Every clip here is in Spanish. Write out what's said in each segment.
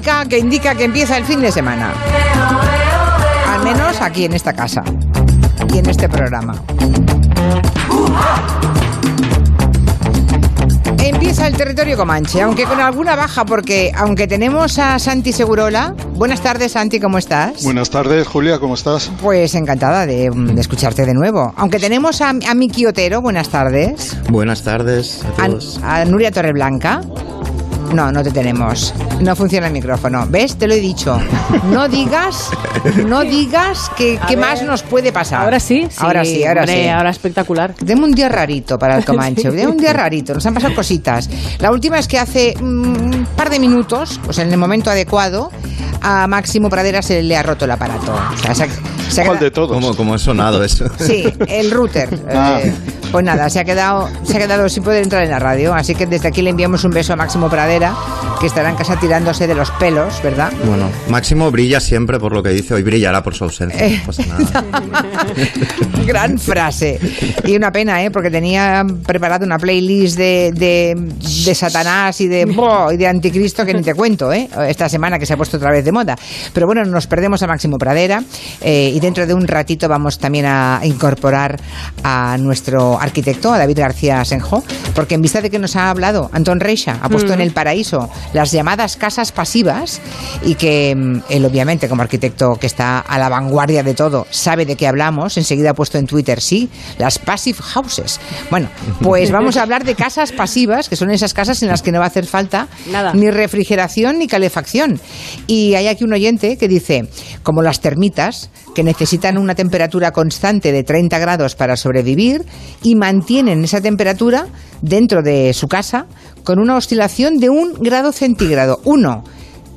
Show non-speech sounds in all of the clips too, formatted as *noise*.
Música que indica que empieza el fin de semana. Al menos aquí en esta casa y en este programa. Empieza el territorio Comanche, aunque con alguna baja, porque aunque tenemos a Santi Segurola. Buenas tardes, Santi, ¿cómo estás? Buenas tardes, Julia, ¿cómo estás? Pues encantada de, de escucharte de nuevo. Aunque tenemos a, a Miki Otero, buenas tardes. Buenas tardes a todos. A, a Nuria Torreblanca. No, no te tenemos. No funciona el micrófono. ¿Ves? Te lo he dicho. No digas, no *laughs* digas que, qué más nos puede pasar. Ahora sí, sí, Ahora sí, ahora hombre, sí. Ahora espectacular. Deme un día rarito para el *laughs* Comanche, deme un día rarito, nos han pasado cositas. La última es que hace mm, un par de minutos, pues en el momento adecuado, a Máximo Pradera se le ha roto el aparato. O sea, se ha- se ha ¿Cuál de todos? ¿Cómo, cómo ha sonado eso? Sí, el router. Ah. Eh, pues nada, se ha quedado, se ha quedado sin poder entrar en la radio. Así que desde aquí le enviamos un beso a Máximo Pradera, que estará en casa tirándose de los pelos, ¿verdad? Bueno, Máximo brilla siempre por lo que dice, hoy brillará por su ausencia. Eh. No pasa nada. *laughs* Gran frase. Y una pena, ¿eh? Porque tenía preparado una playlist de, de, de Satanás y de, y de Anticristo que ni te cuento, ¿eh? Esta semana que se ha puesto otra vez de moda. Pero bueno, nos perdemos a Máximo Pradera eh, y dentro de un ratito vamos también a incorporar a nuestro arquitecto, a David García Senjo, porque en vista de que nos ha hablado Antón Reixa, ha puesto en el paraíso las llamadas casas pasivas y que mm, él obviamente como arquitecto que está a la vanguardia de todo sabe de qué hablamos, enseguida ha puesto en Twitter, sí, las passive houses. Bueno, pues *laughs* vamos a hablar de casas pasivas, que son esas casas en las que no va a hacer falta Nada. ni refrigeración ni calefacción. Y hay aquí un oyente que dice, como las termitas, que necesitan una temperatura constante de 30 grados para sobrevivir y mantienen esa temperatura dentro de su casa con una oscilación de un grado centígrado. Uno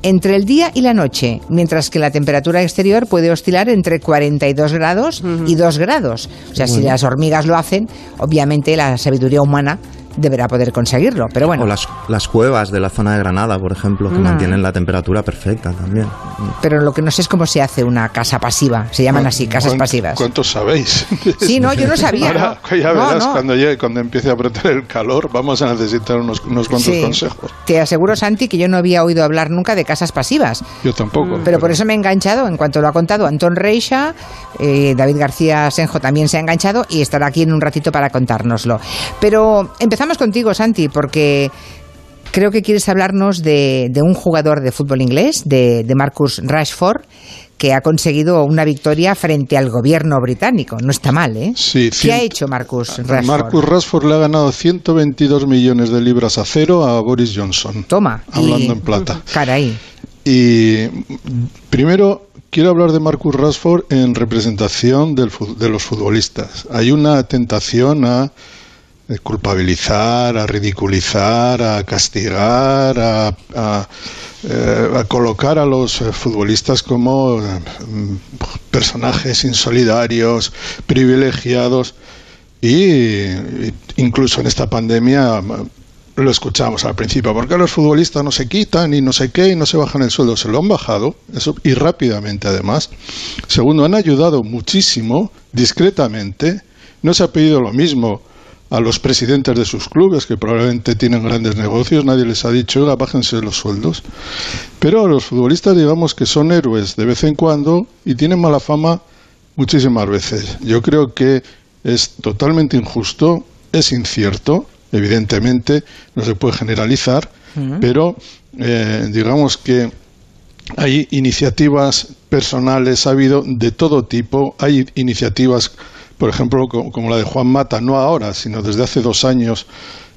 entre el día y la noche, mientras que la temperatura exterior puede oscilar entre 42 grados y 2 grados. O sea, si las hormigas lo hacen, obviamente la sabiduría humana deberá poder conseguirlo. Pero bueno, O las, las cuevas de la zona de Granada, por ejemplo, que Ah. mantienen la temperatura perfecta también. pero lo que no sé es cómo se hace una casa pasiva. Se llaman así, casas ¿Cuán- pasivas. ¿Cuántos sabéis? *laughs* Sí, no, yo no sabía. Ahora, ¿no? ya verás, no. Cuando, llegue, cuando empiece a apretar el calor, vamos a necesitar unos, unos cuantos Sí. consejos. Te aseguro, Santi, que yo no había oído hablar nunca de casas pasivas. Yo tampoco. Pero por eso me he enganchado, en cuanto lo ha contado Antón Reixa, eh, David García Senjo también se ha enganchado y estará aquí en un ratito para contárnoslo. Pero empezamos contigo, Santi, porque creo que quieres hablarnos de, de un jugador de fútbol inglés, de, de Marcus Rashford, que ha conseguido una victoria frente al gobierno británico. No está mal, ¿eh? Sí, ¿Qué ha hecho Marcus Rashford? Marcus Rashford le ha ganado 122 millones de libras a cero a Boris Johnson. Toma. Hablando y- en plata. Caray. Y primero quiero hablar de Marcus Rashford en representación del de los futbolistas. Hay una tentación a culpabilizar, a ridiculizar, a castigar, a, eh, colocar a los eh, futbolistas como mm, personajes insolidarios, privilegiados y, incluso en esta pandemia mm, lo escuchamos al principio, ¿por qué los futbolistas no se quitan y no sé qué y no se bajan el sueldo? Se lo han bajado, eso, y rápidamente además. Segundo, han ayudado muchísimo, discretamente. No se ha pedido lo mismo a los presidentes de sus clubes, que probablemente tienen grandes negocios, nadie les ha dicho, oiga, bájense los sueldos. Pero a los futbolistas, digamos que son héroes de vez en cuando y tienen mala fama muchísimas veces. Yo creo que es totalmente injusto, es incierto, evidentemente, no se puede generalizar, pero eh, digamos que hay iniciativas personales, ha habido de todo tipo, hay iniciativas, por ejemplo, co- como la de Juan Mata, no ahora, sino desde hace dos años,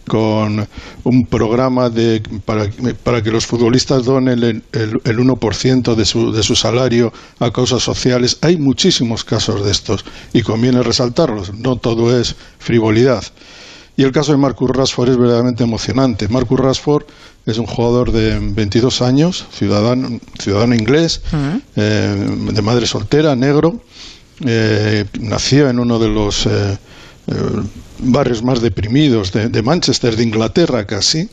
con un programa de, para, para que los futbolistas donen el, el, el 1% de su, de su salario a causas sociales. Hay muchísimos casos de estos y conviene resaltarlos, no todo es frivolidad. Y el caso de Marcus Rashford es verdaderamente emocionante. Marcus Rashford es un jugador de 22 años, ciudadano, ciudadano inglés, eh, de madre soltera, negro. Eh, nació en uno de los eh, eh, barrios más deprimidos de, de Manchester, de Inglaterra casi,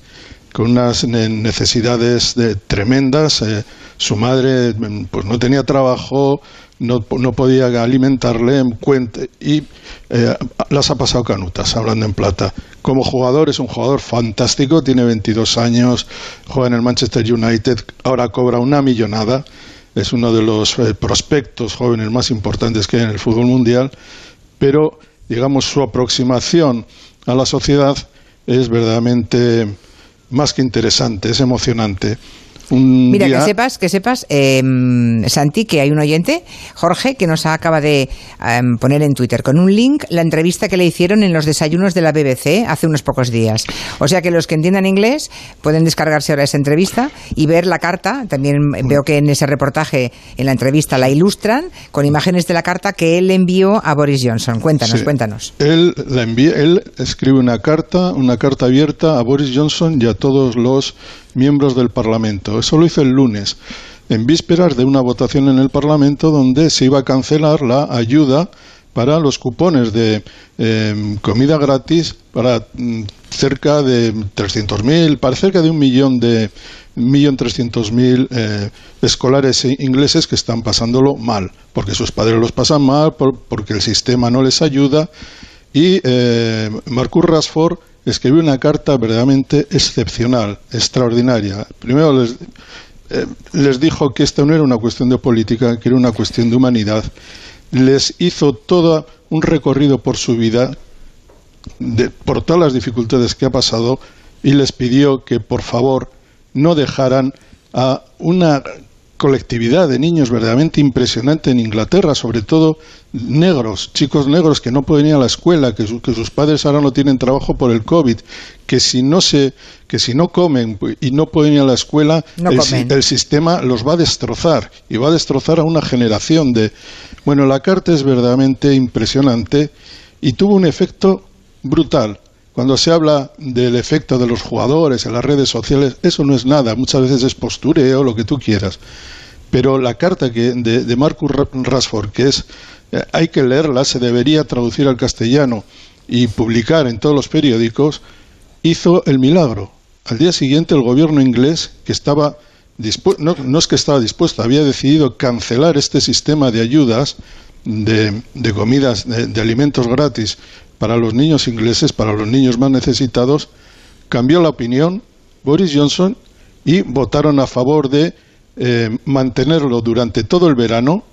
con unas ne- necesidades de- tremendas. eh, su madre mm, pues no tenía trabajo, no, podía alimentarle en cuenta y eh, las ha pasado canutas, hablando en plata. Como jugador es un jugador fantástico, tiene 22 años, juega en el Manchester United, ahora cobra una millonada, es uno de los eh, prospectos jóvenes más importantes que hay en el fútbol mundial, pero digamos su aproximación a la sociedad es verdaderamente más que interesante, es emocionante. Mira, que sepas, que sepas, em, Santi, que hay un oyente, Jorge, que nos acaba de em, poner en Twitter con un link la entrevista que le hicieron en los desayunos de la BBC hace unos pocos días. O sea que los que entiendan inglés pueden descargarse ahora esa entrevista y ver la carta. También veo que en ese reportaje, en la entrevista, la ilustran con imágenes de la carta que él envió a Boris Johnson. Cuéntanos, cuéntanos. Él, la envía, él escribe una carta, una carta abierta a Boris Johnson y a todos los miembros del Parlamento. Eso lo hizo el lunes, en vísperas de una votación en el Parlamento donde se iba a cancelar la ayuda para los cupones de em, comida gratis para mm, cerca de 300.000, para cerca de un millón de millón trescientos mil eh, escolares ingleses que están pasándolo mal, porque sus padres los pasan mal, porque el sistema no les ayuda. Y eh, Marcus Rashford escribió una carta verdaderamente excepcional, extraordinaria. Primero les, eh, dijo que esta no era una cuestión de política, que era una cuestión de humanidad. Les hizo todo un recorrido por su vida, por todas las dificultades que ha pasado, y les pidió que, por favor, no dejaran a una colectividad de niños verdaderamente impresionante en Inglaterra, sobre todo negros, chicos negros que no pueden ir a la escuela, que, sus padres ahora no tienen trabajo por el COVID, que si no se, que si no comen y no pueden ir a la escuela, el, el, sistema los va a destrozar y va a destrozar a una generación de. Bueno, la carta es verdaderamente impresionante y tuvo un efecto brutal. Cuando se habla del efecto de los jugadores en las redes sociales, eso no es nada, muchas veces es postureo, lo que tú quieras. Pero la carta que, de, Marcus Rashford, que es, eh, hay que leerla, se debería traducir al castellano y publicar en todos los periódicos, hizo el milagro. Al día siguiente el gobierno inglés, que estaba no, no, es que estaba dispuesto, había decidido cancelar este sistema de ayudas de, de comidas, de, alimentos gratis para los niños ingleses, para los niños más necesitados, cambió la opinión Boris Johnson y votaron a favor de eh, mantenerlo durante todo el verano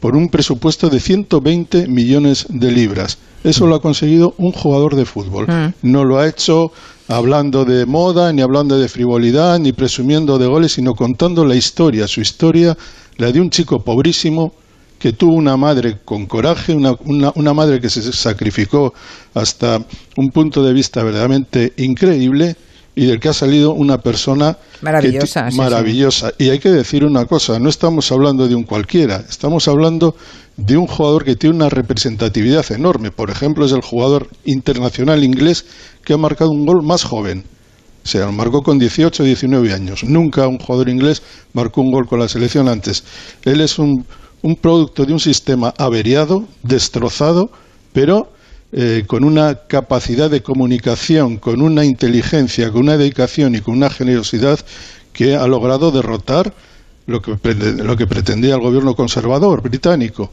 por un presupuesto de 120 millones de libras. Eso lo ha conseguido un jugador de fútbol. Mm. No lo ha hecho hablando de moda, ni hablando de frivolidad, ni presumiendo de goles, sino contando la historia, su historia, la de un chico pobrísimo que tuvo una madre con coraje, una, una, madre que se sacrificó hasta un punto de vista verdaderamente increíble y del que ha salido una persona maravillosa. maravillosa. Y hay que decir una cosa, no estamos hablando de un cualquiera, estamos hablando de un jugador que tiene una representatividad enorme. Por ejemplo, es el jugador internacional inglés que ha marcado un gol más joven. O sea, marcó con 18 o 19 años. Nunca un jugador inglés marcó un gol con la selección antes. Él es un un producto de un sistema averiado, destrozado, pero eh, con una capacidad de comunicación, con una inteligencia, con una dedicación y con una generosidad que ha logrado derrotar lo que, lo que pretendía el gobierno conservador británico.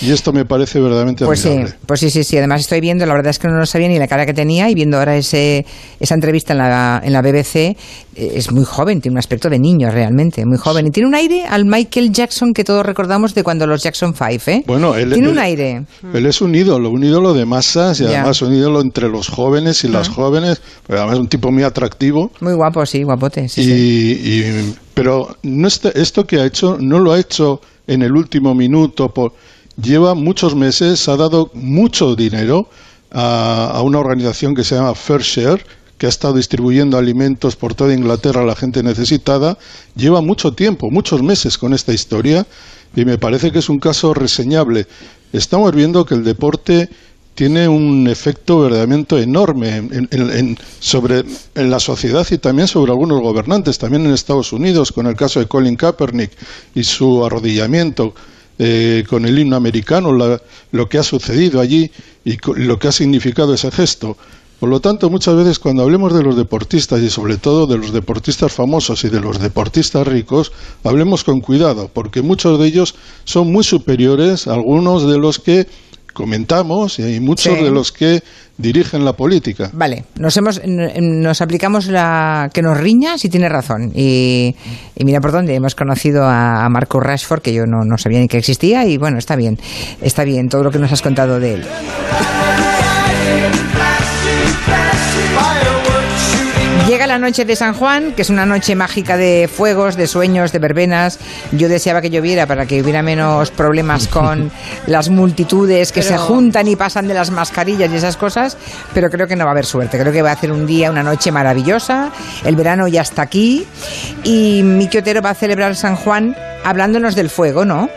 Y esto me parece verdaderamente pues Sí, pues sí, sí, sí. Además estoy viendo, la verdad es que no lo sabía ni la cara que tenía y viendo ahora ese, esa entrevista en la, en la BBC, eh, es muy joven, tiene un aspecto de niño realmente, muy joven. Y tiene un aire al Michael Jackson que todos recordamos de cuando los Jackson Five, ¿eh? Bueno, él, tiene un aire. Él es un ídolo, un ídolo de masas y además un ídolo entre los jóvenes y las jóvenes, pero además un tipo muy atractivo. Muy guapo, sí, guapote. Sí, y, pero no esto que ha hecho no lo ha hecho en el último minuto por lleva muchos meses, ha dado mucho dinero a, una organización que se llama Fair Share, que ha estado distribuyendo alimentos por toda Inglaterra a la gente necesitada, lleva mucho tiempo, muchos meses con esta historia y me parece que es un caso reseñable. Estamos viendo que el deporte tiene un efecto verdaderamente enorme en, sobre, en la sociedad y también sobre algunos gobernantes, también en Estados Unidos, con el caso de Colin Kaepernick y su arrodillamiento eh, con el himno americano, lo que ha sucedido allí y lo que ha significado ese gesto. Por lo tanto, muchas veces cuando hablemos de los deportistas y sobre todo de los deportistas famosos y de los deportistas ricos, hablemos con cuidado, porque muchos de ellos son muy superiores a algunos de los que comentamos y muchos de los que dirigen la política. Vale, nos hemos nos aplicamos la que nos riña si tiene razón y, mira por dónde hemos conocido a, Marco Rashford que yo no, no sabía ni que existía y bueno está bien está bien todo lo que nos has contado de él. Llega la noche de San Juan, que es una noche mágica de fuegos, de sueños, de verbenas. Yo deseaba que lloviera para que hubiera menos problemas con *laughs* las multitudes que se juntan y pasan de las mascarillas y esas cosas, pero creo que no va a haber suerte. Creo que va a ser un día, una noche maravillosa. El verano ya está aquí y Miki Otero va a celebrar San Juan hablándonos del fuego, ¿no?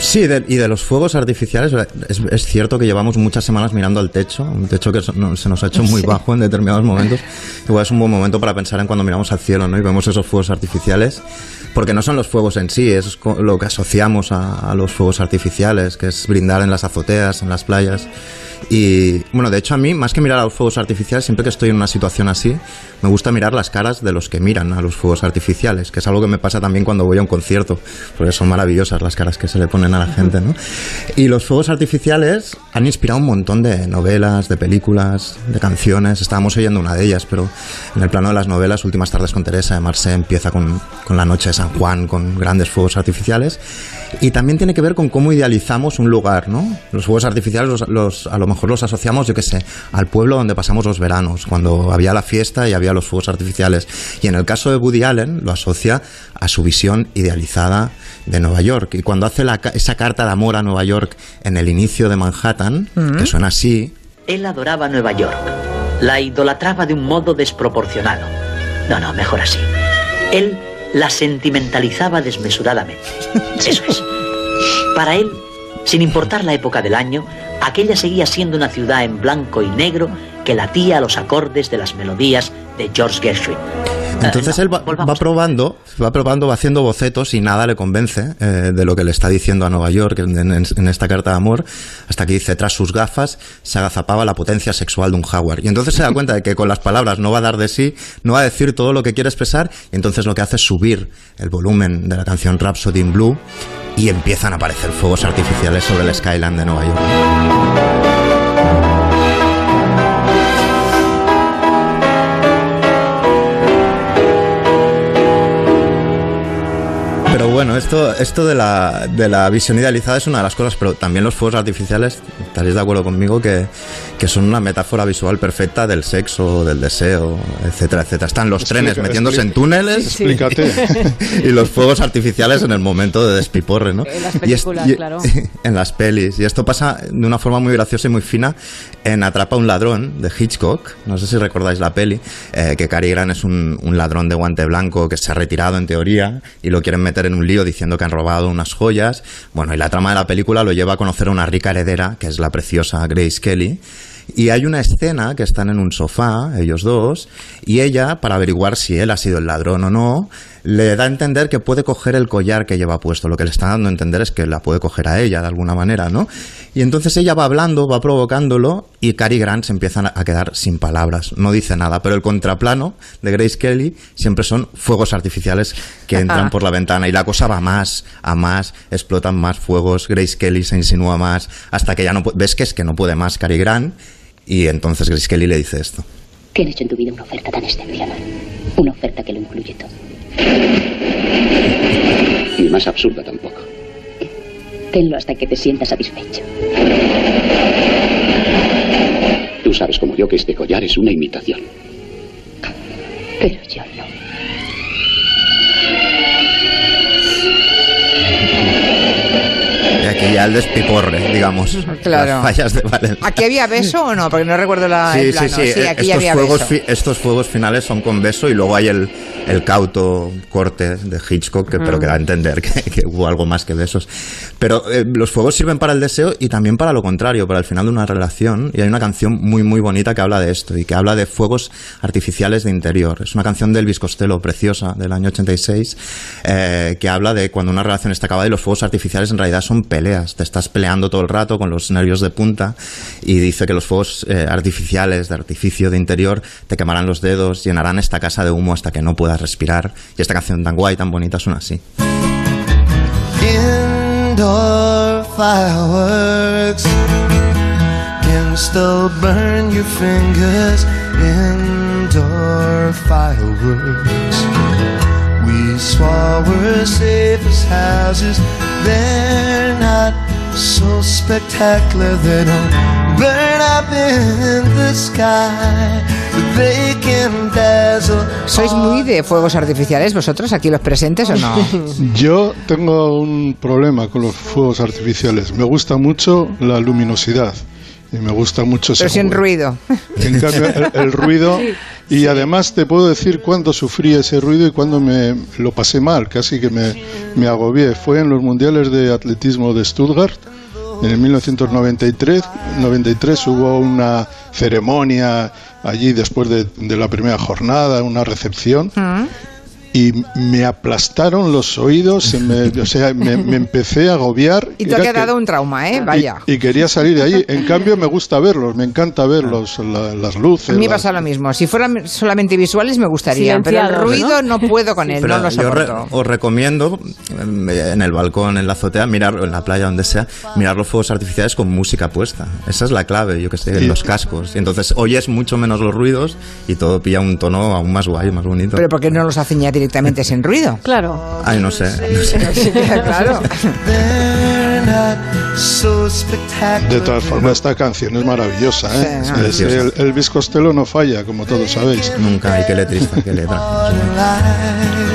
Sí, y de los fuegos artificiales, es, cierto que llevamos muchas semanas mirando al techo, un techo que se nos ha hecho muy bajo en determinados momentos. Igual es un buen momento para pensar en cuando miramos al cielo ¿no? y vemos esos fuegos artificiales, porque no son los fuegos en sí, es lo que asociamos a los fuegos artificiales, que es brindar en las azoteas, en las playas. Y bueno, de hecho a mí, más que mirar a los fuegos artificiales, siempre que estoy en una situación así, me gusta mirar las caras de los que miran a los fuegos artificiales, que es algo que me pasa también cuando voy a un concierto, porque son maravillosas las caras que se le ponen a la gente, ¿no? Y los fuegos artificiales han inspirado un montón de novelas, de películas, de canciones. Estábamos oyendo una de ellas, pero en el plano de las novelas, Últimas tardes con Teresa de Marseille empieza con, con la noche de San Juan, con grandes fuegos artificiales. Y también tiene que ver con cómo idealizamos un lugar, ¿no? Los fuegos artificiales los, a lo mejor los asociamos, yo qué sé, al pueblo donde pasamos los veranos, cuando había la fiesta y había los fuegos artificiales. Y en el caso de Woody Allen lo asocia a su visión idealizada de Nueva York. Y cuando hace esa carta de amor a Nueva York en el inicio de Manhattan, que suena así... Él adoraba Nueva York. La idolatraba de un modo desproporcionado. No, no, mejor así. Él la sentimentalizaba desmesuradamente. *laughs* Eso es. Para él, sin importar la época del año, aquella seguía siendo una ciudad en blanco y negro que latía a los acordes de las melodías de George Gershwin. Entonces él va, probando, va probando, va haciendo bocetos y nada le convence eh, de lo que le está diciendo a Nueva York en, esta carta de amor, hasta que dice, tras sus gafas se agazapaba la potencia sexual de un jaguar. Y entonces se da cuenta de que con las palabras no va a dar de sí, no va a decir todo lo que quiere expresar, y entonces lo que hace es subir el volumen de la canción Rhapsody in Blue y empiezan a aparecer fuegos artificiales sobre el skyline de Nueva York. Pero bueno, esto, esto de, la, de la visión idealizada es una de las cosas, pero también los fuegos artificiales, estaréis de acuerdo conmigo, que, que son una metáfora visual perfecta del sexo, del deseo, etcétera, etcétera. Están los trenes metiéndose en túneles explícate. *laughs* y los fuegos artificiales en el momento de despiporre, ¿no? En las películas, claro. *laughs* En las pelis. Y esto pasa de una forma muy graciosa y muy fina en Atrapa a un ladrón de Hitchcock. No sé si recordáis la peli, eh, que Cary Grant es un, un ladrón de guante blanco que se ha retirado en teoría y lo quieren meter en un lío diciendo que han robado unas joyas. Bueno, y la trama de la película lo lleva a conocer a una rica heredera, que es la preciosa Grace Kelly. Y hay una escena que están en un sofá, ellos dos, y ella, para averiguar si él ha sido el ladrón o no, le da a entender que puede coger el collar que lleva puesto. Lo que le está dando a entender es que la puede coger a ella de alguna manera, ¿no? Y entonces ella va hablando, va provocándolo y Cary Grant se empiezan a quedar sin palabras. No dice nada, pero el contraplano de Grace Kelly siempre son fuegos artificiales que *laughs* entran por la ventana y la cosa va más a más, explotan más fuegos, Grace Kelly se insinúa más hasta que ya no ves que es que no puede más Cary Grant y entonces Grace Kelly le dice esto. ¿Qué han hecho en tu vida una oferta tan excepcional? Una oferta que lo incluye todo. Ni más absurda tampoco. Tenlo hasta que te sientas satisfecho. Tú sabes como yo que este collar es una imitación. Pero yo no. Aquí ya el despiporre, digamos. Claro. Las fallas de Valencia. ¿Aquí había beso o no? Porque no recuerdo la. Sí, el plano. sí, sí. aquí estos, había fuegos beso. fi- estos fuegos finales son con beso y luego hay el, el cauto corte de Hitchcock, que, pero que da a entender que, que hubo algo más que besos. Pero eh, los fuegos sirven para el deseo y también para lo contrario, para el final de una relación. Y hay una canción muy, muy bonita que habla de esto y que habla de fuegos artificiales de interior. Es una canción de Elvis Costello, preciosa, del año 86, eh, que habla de cuando una relación está acabada y los fuegos artificiales en realidad son peleas te estás peleando todo el rato con los nervios de punta y dice que los fuegos eh, artificiales de artificio de interior te quemarán los dedos, llenarán esta casa de humo hasta que no puedas respirar. Y esta canción tan guay, tan bonita suena así. Indoor fireworks still burn your fingers. Indoor fireworks. We swore safe as houses. They're not so spectacular. They don't burn up in the sky. but They can dazzle. ¿Sois muy de fuegos artificiales vosotros, aquí los presentes o no? *laughs* Yo tengo un problema con los fuegos artificiales. Me gusta mucho la luminosidad y me gusta mucho ese Pero sin juego. ruido. En cambio, el, el ruido. Y además te puedo decir cuándo sufrí ese ruido y cuándo me lo pasé mal, casi que me, me agobié. Fue en los mundiales de atletismo de Stuttgart. En el 1993 93 hubo una ceremonia allí después de, de la primera jornada, una recepción, Mm. Y me aplastaron los oídos, se me- o sea, me, me empecé a agobiar. Y te ha Era que- quedado un trauma, ¿eh? Vaya. y, y quería salir de allí. En cambio, me gusta verlos, me encanta verlos, la- las A luces. mí las- pasa lo mismo. Si fueran solamente visuales me gustaría, pero el ruido ¿no? no, puedo con él, Pero no lo yo re- soporto. os recomiendo em, en el balcón, en la azotea, mirar, en la playa, donde sea, mirar los fuegos artificiales con música puesta. Esa es la clave, yo que sé, en los cascos. Y entonces oyes mucho menos los ruidos y todo pilla un tono aún más guay, más bonito. Pero ¿por qué no los hacen ya directamente sin ruido? Claro. Ay, no sé. no sé. *laughs* claro. *laughs* De todas formas, esta canción es maravillosa. ¿eh? Sí, Es- el, Elvis Costello no falla, como todos sabéis. Nunca, y qué letrista, qué letra.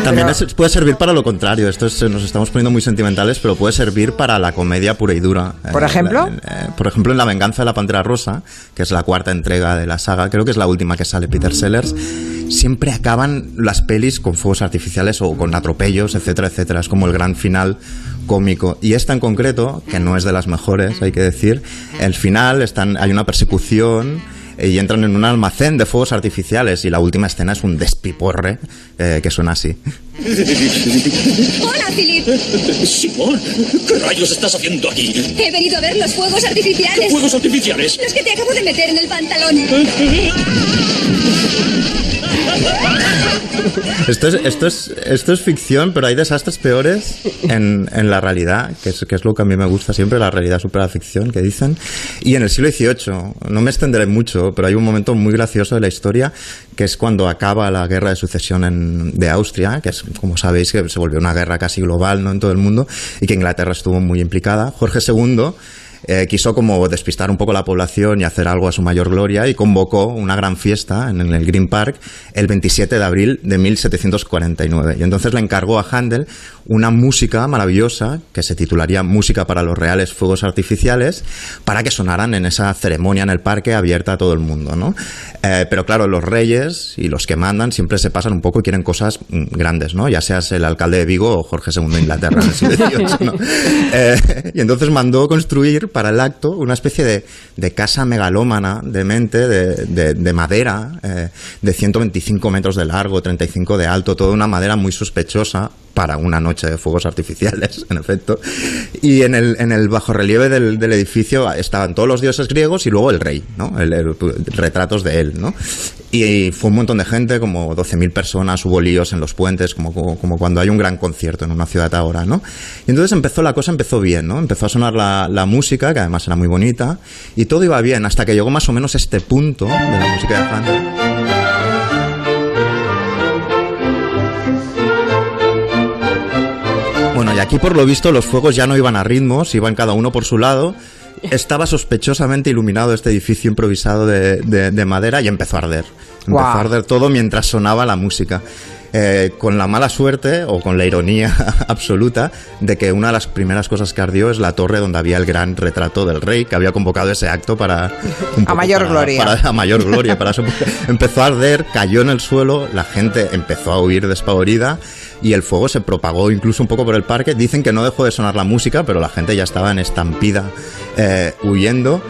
También es- puede servir para lo contrario. Esto es- nos estamos poniendo muy sentimentales, pero puede servir para la comedia pura y dura. ¿Por Eh, ejemplo? la- eh, por ejemplo, en La venganza de la pantera rosa, que es la cuarta entrega de la saga, creo que es la última que sale Peter Sellers. Siempre acaban las pelis con fuegos artificiales o con atropellos, etcétera, etcétera. Es como el gran final cómico. Y esta en concreto, que no es de las mejores, hay que decir, el final están, hay una persecución eh, y entran en un almacén de fuegos artificiales y la última escena es un despiporre eh, que suena así. Hola, Philip. Simón, ¿qué rayos estás haciendo aquí? He venido a ver los fuegos artificiales. ¿Fuegos artificiales? Los que te acabo de meter en el pantalón. *laughs* Esto es, esto es, esto es ficción, pero hay desastres peores en, en la realidad, que es, que es lo que a mí me gusta siempre, la realidad supera la ficción, que dicen. Y en el siglo XVIII, no me extenderé mucho, pero hay un momento muy gracioso de la historia, que es cuando acaba la guerra de sucesión en- de Austria, que es, como sabéis, que se volvió una guerra casi global ¿no? en todo el mundo, y que Inglaterra estuvo muy implicada. Jorge II eh, quiso como despistar un poco la población y hacer algo a su mayor gloria y convocó una gran fiesta en, el Green Park el 27 de abril de 1749. Y entonces le encargó a Handel una música maravillosa que se titularía Música para los Reales Fuegos Artificiales para que sonaran en esa ceremonia en el parque abierta a todo el mundo. ¿no? Eh, pero claro, los reyes y los que mandan siempre se pasan un poco y quieren cosas mm, grandes, ¿no? ya seas el alcalde de Vigo o Jorge II de Inglaterra en el siglo XVIII, ¿no? Eh, y entonces mandó construir para el acto una especie de, de casa megalómana de mente, de, de- de madera, eh, de 125 metros de largo, 35 de alto, toda una madera muy sospechosa para una noche de fuegos artificiales, *laughs* en efecto. Y en el, en el bajorrelieve del, del edificio estaban todos los dioses griegos y luego el rey, ¿no? El- el- retratos de él, ¿no? Y fue un montón de gente, como 12.000 personas, hubo líos en los puentes, como, como, como cuando hay un gran concierto en una ciudad ahora, ¿no? Y entonces empezó la cosa, empezó bien, ¿no? Empezó a sonar la, la música, que además era muy bonita, y todo iba bien, hasta que llegó más o menos este punto de la música de Handel. Bueno, y aquí por lo visto los fuegos ya no iban a ritmos, iban cada uno por su lado. Estaba sospechosamente iluminado este edificio improvisado de, de- de madera y empezó a arder. Empezó a arder todo mientras sonaba la música. Eh, con la mala suerte o con la ironía *laughs* absoluta de que una de las primeras cosas que ardió es la torre donde había el gran retrato del rey que había convocado ese acto para *laughs* poco mayor para- gloria. para- a mayor gloria para eso. *laughs* empezó a arder cayó en el suelo la gente empezó a huir despavorida y el fuego se propagó incluso un poco por el parque dicen que no dejó de sonar la música pero la gente ya estaba en estampida eh, huyendo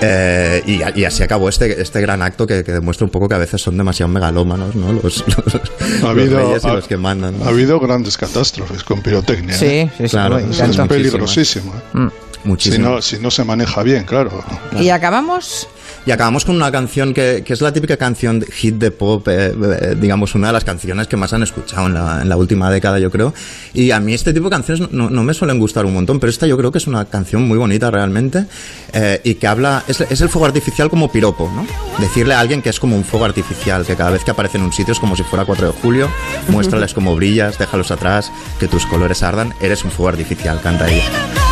eh, y, así acabó este, este gran acto que, que demuestra un poco que a veces son demasiado megalómanos ¿no? los, *laughs* los- Ha los habido, reyes y ha- los que mandan ¿no? ha habido grandes catástrofes con pirotecnia. Sí, ¿eh? sí, sí, Claro, Es, tanto. peligrosísimo. ¿eh? Mm. Si Muchísimo. no, si no se maneja bien, claro. ¿Y acabamos? Y acabamos con una canción que, es la típica canción hit de pop, eh, eh, digamos, una de las canciones que más han escuchado en la, última década, yo creo. Y a mí este tipo de canciones no, me suelen gustar un montón, pero esta yo creo que es una canción muy bonita realmente eh, y que habla, es, es el fuego artificial como piropo, ¿no? Decirle a alguien que es como un fuego artificial, que cada vez que aparece en un sitio es como si fuera 4 de julio, muéstrales cómo brillas, déjalos atrás, que tus colores ardan, eres un fuego artificial, canta ella.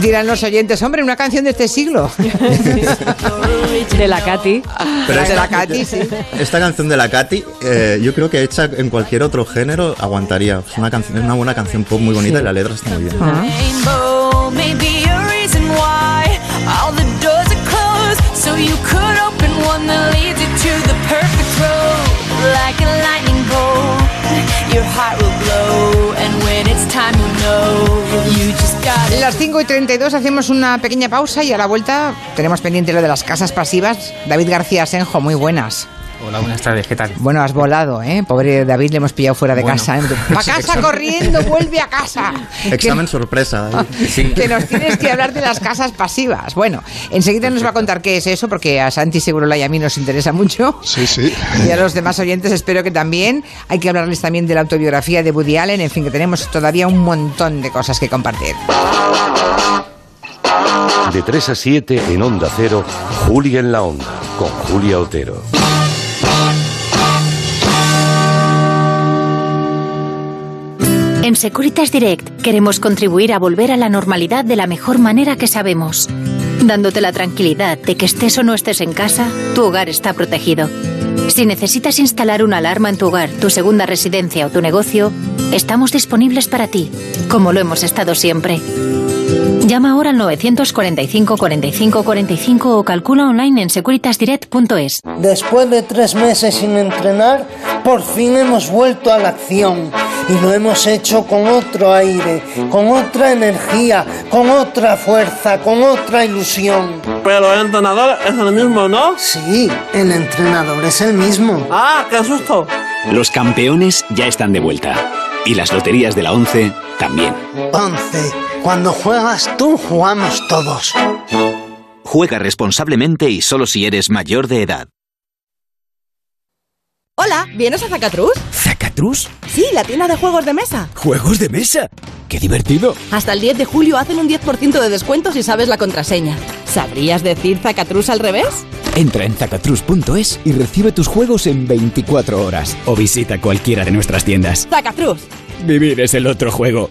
Dirán los oyentes, hombre, una canción de este siglo. *laughs* De la Katy. Pero de esta- la Katy, sí. Esta canción de la Katy, eh, yo creo que hecha en cualquier otro género aguantaría. Es una, canción, es una buena canción pop muy bonita y la letra está muy bien. May Las 5 y 32 hacemos una pequeña pausa y a la vuelta tenemos pendiente lo de las casas pasivas. David García Senjo, muy buenas. Hola, buenas tardes, ¿qué tal? Bueno, has volado, ¿eh? Pobre David, le hemos pillado fuera de Bueno. casa. ¿eh? *laughs* ¡Va a casa Examen. corriendo! ¡Vuelve a casa! *laughs* Examen sorpresa. *laughs* David. Que nos tienes que hablar de las casas pasivas. Bueno, enseguida nos va a contar qué es eso, porque a Santi Segurola y a mí nos interesa mucho. Sí, sí. Y a los demás oyentes espero que también. Hay que hablarles también de la autobiografía de Woody Allen. En fin, que tenemos todavía un montón de cosas que compartir. De 3 a 7 en Onda Cero, Julia en la Onda, con Julia Otero. En Securitas Direct queremos contribuir a volver a la normalidad de la mejor manera que sabemos, dándote la tranquilidad de que estés o no estés en casa, tu hogar está protegido. Si necesitas instalar una alarma en tu hogar, tu segunda residencia o tu negocio, estamos disponibles para ti, como lo hemos estado siempre. Llama ahora al 945 45 45 o calcula online en securitasdirect.es. Después de tres meses sin entrenar, por fin hemos vuelto a la acción. Y lo hemos hecho con otro aire, con otra energía, con otra fuerza, con otra ilusión. Pero el entrenador es el mismo, ¿no? Sí, el entrenador es el mismo. ¡Ah, qué susto! Los campeones ya están de vuelta. Y las loterías de la 11 también. Once. Cuando juegas tú, jugamos todos. Juega responsablemente y solo si eres mayor de edad. Hola, ¿vienes a Zacatrus? ¿Zacatrus? Sí, la tienda de juegos de mesa. ¿Juegos de mesa? ¡Qué divertido! Hasta el 10 de julio hacen un 10% de descuento si sabes la contraseña. ¿Sabrías decir Zacatrus al revés? Entra en zacatrus.es y recibe tus juegos en 24 horas. O visita cualquiera de nuestras tiendas. Zacatrus. Vivir es el otro juego.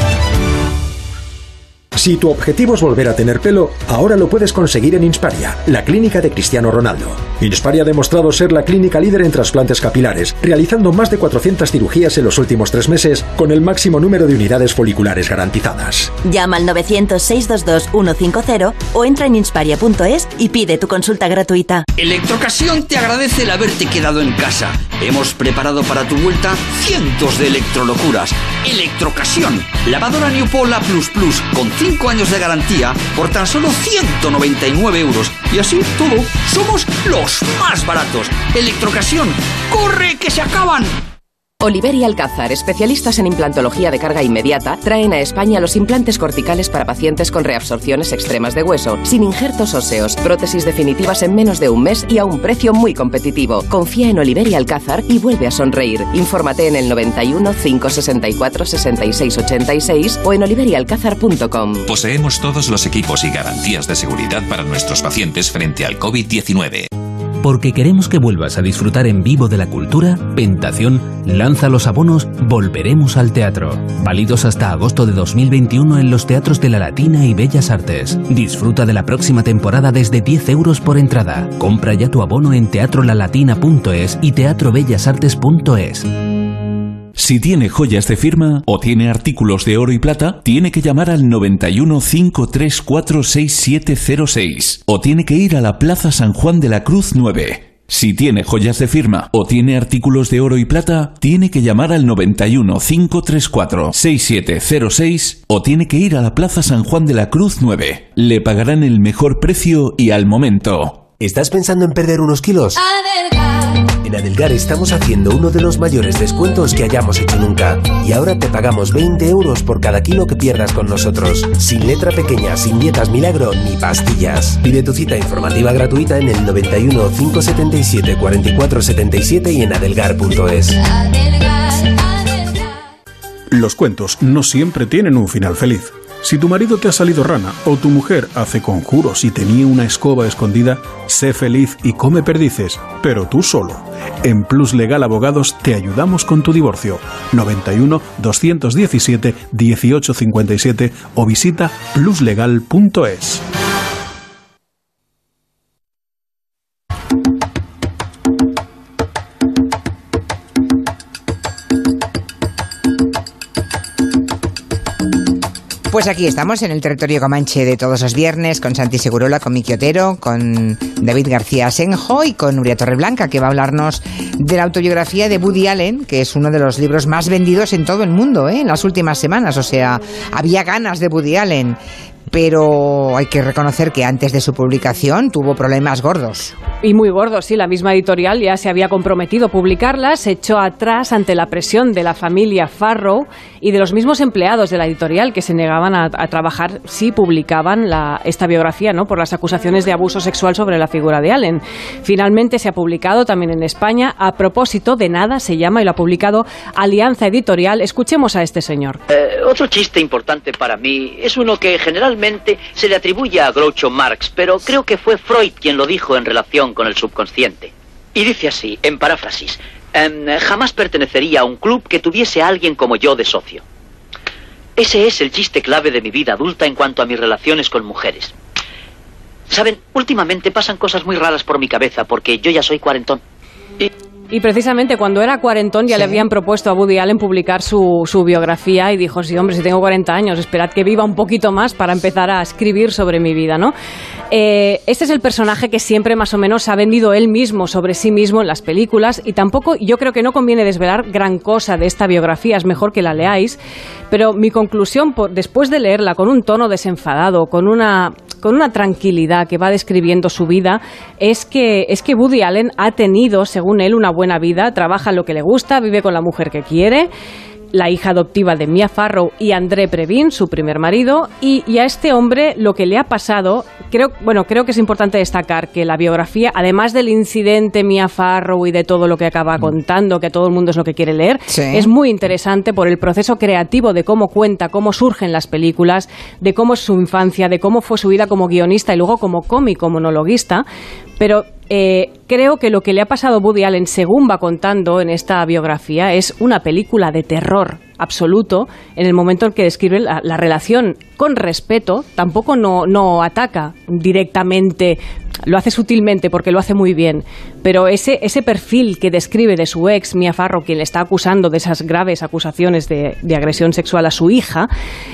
Si tu objetivo es volver a tener pelo, ahora lo puedes conseguir en Insparia, la clínica de Cristiano Ronaldo. Insparia ha demostrado ser la clínica líder en trasplantes capilares, realizando más de 400 cirugías en los últimos tres meses, con el máximo número de unidades foliculares garantizadas. Llama al 900-622-150 o entra en insparia.es y pide tu consulta gratuita. Electrocasión te agradece el haberte quedado en casa. Hemos preparado para tu vuelta cientos de electrolocuras. Electrocasión, lavadora Neopola Plus Plus con 5 años de garantía por tan solo 199 euros. Y así todo, somos los más baratos. Electrocasión, ¡corre que se acaban! Oliver y Alcázar, especialistas en implantología de carga inmediata, traen a España los implantes corticales para pacientes con reabsorciones extremas de hueso, sin injertos óseos, prótesis definitivas en menos de un mes y a un precio muy competitivo. Confía en Oliver y Alcázar y vuelve a sonreír. Infórmate en el 91 564 66 86 o en oliverialcázar.com. Poseemos todos los equipos y garantías de seguridad para nuestros pacientes frente al COVID-19. Porque queremos que vuelvas a disfrutar en vivo de la cultura, Pentación lanza los abonos Volveremos al Teatro, válidos hasta agosto de 2021 en los teatros de la Latina y Bellas Artes. Disfruta de la próxima temporada desde 10 euros por entrada. Compra ya tu abono en teatrolalatina.es y teatrobellasartes.es. Si tiene joyas de firma o tiene artículos de oro y plata, tiene que llamar al 91 534 6706 o tiene que ir a la Plaza San Juan de la Cruz 9. Si tiene joyas de firma o tiene artículos de oro y plata, tiene que llamar al 91 534 6706 o tiene que ir a la Plaza San Juan de la Cruz 9. Le pagarán el mejor precio y al momento. ¿Estás pensando en perder unos kilos? En Adelgar estamos haciendo uno de los mayores descuentos que hayamos hecho nunca. Y ahora te pagamos 20 euros por cada kilo que pierdas con nosotros. Sin letra pequeña, sin dietas milagro ni pastillas. Pide tu cita informativa gratuita en el 91 577 4477 y en adelgar.es. Los cuentos no siempre tienen un final feliz. Si tu marido te ha salido rana o tu mujer hace conjuros y tenía una escoba escondida, sé feliz y come perdices, pero tú solo. En Plus Legal Abogados te ayudamos con tu divorcio. 91 217 1857 o visita pluslegal.es. Pues aquí estamos en el territorio comanche de todos los viernes con Santi Segurola, con Miki Otero, con David García Senjo y con Nuria Torreblanca, que va a hablarnos de la autobiografía de Woody Allen, que es uno de los libros más vendidos en todo el mundo ¿eh? en las últimas semanas. O sea, había ganas de Woody Allen pero hay que reconocer que antes de su publicación tuvo problemas gordos. Y muy gordos, sí. La misma editorial ya se había comprometido a publicarlas, se echó atrás ante la presión de la familia Farrow y de los mismos empleados de la editorial que se negaban a, a trabajar si publicaban la, esta biografía ¿no? por las acusaciones de abuso sexual sobre la figura de Allen. Finalmente se ha publicado también en España. A propósito de nada se llama y lo ha publicado Alianza Editorial. Escuchemos a este señor. Eh, otro chiste importante para mí es uno que generalmente se le atribuye a Groucho Marx, pero creo que fue Freud quien lo dijo en relación con el subconsciente. Y dice así, en paráfrasis, em, jamás pertenecería a un club que tuviese a alguien como yo de socio. Ese es el chiste clave de mi vida adulta en cuanto a mis relaciones con mujeres. Saben, últimamente pasan cosas muy raras por mi cabeza porque yo ya soy cuarentón. Y Y precisamente cuando era cuarentón ya le habían propuesto a Woody Allen publicar su, su biografía y dijo, sí, hombre, si tengo 40 años, esperad que viva un poquito más para empezar a escribir sobre mi vida, ¿no? Eh, este es el personaje que siempre más o menos ha vendido él mismo sobre sí mismo en las películas y tampoco yo creo que no conviene desvelar gran cosa de esta biografía, es mejor que la leáis, pero mi conclusión por- después de leerla con un tono desenfadado, con una, con una tranquilidad que va describiendo su vida, es que, es que Woody Allen ha tenido, según él, una buena vida, trabaja lo que le gusta, vive con la mujer que quiere, la hija adoptiva de Mia Farrow y André Previn, su primer marido, y, y a este hombre lo que le ha pasado, creo, bueno, creo que es importante destacar que la biografía, además del incidente Mia Farrow y de todo lo que acaba contando, que todo el mundo es lo que quiere leer, Sí. es muy interesante por el proceso creativo de cómo cuenta, cómo surgen las películas, de cómo es su infancia, de cómo fue su vida como guionista y luego como cómico, monologuista, pero eh, creo que lo que le ha pasado a Woody Allen, según va contando en esta biografía, es una película de terror absoluto en el momento en que describe la, la relación con respeto, tampoco no, no ataca directamente, lo hace sutilmente porque lo hace muy bien, pero ese, ese perfil que describe de su ex, Mia Farrow, quien le está acusando de esas graves acusaciones de, agresión sexual a su hija,